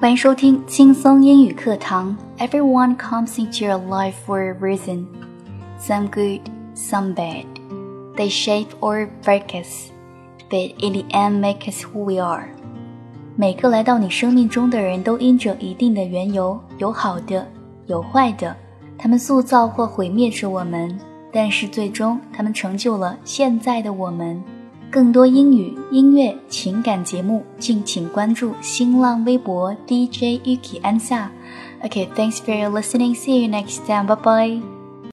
欢迎收听轻松英语课堂。Everyone comes into your life for a reason. Some good, some bad. They shape or break us, but in the end make us who we are. 每个来到你生命中的人都因着一定的缘由，有好的，有坏的，他们塑造或毁灭着我们，但是最终他们成就了现在的我们。更多英语、音乐、情感节目，敬请关注新浪微博 DJ Yuki 安夏。Okay, thanks for listening. See you next time. Bye bye.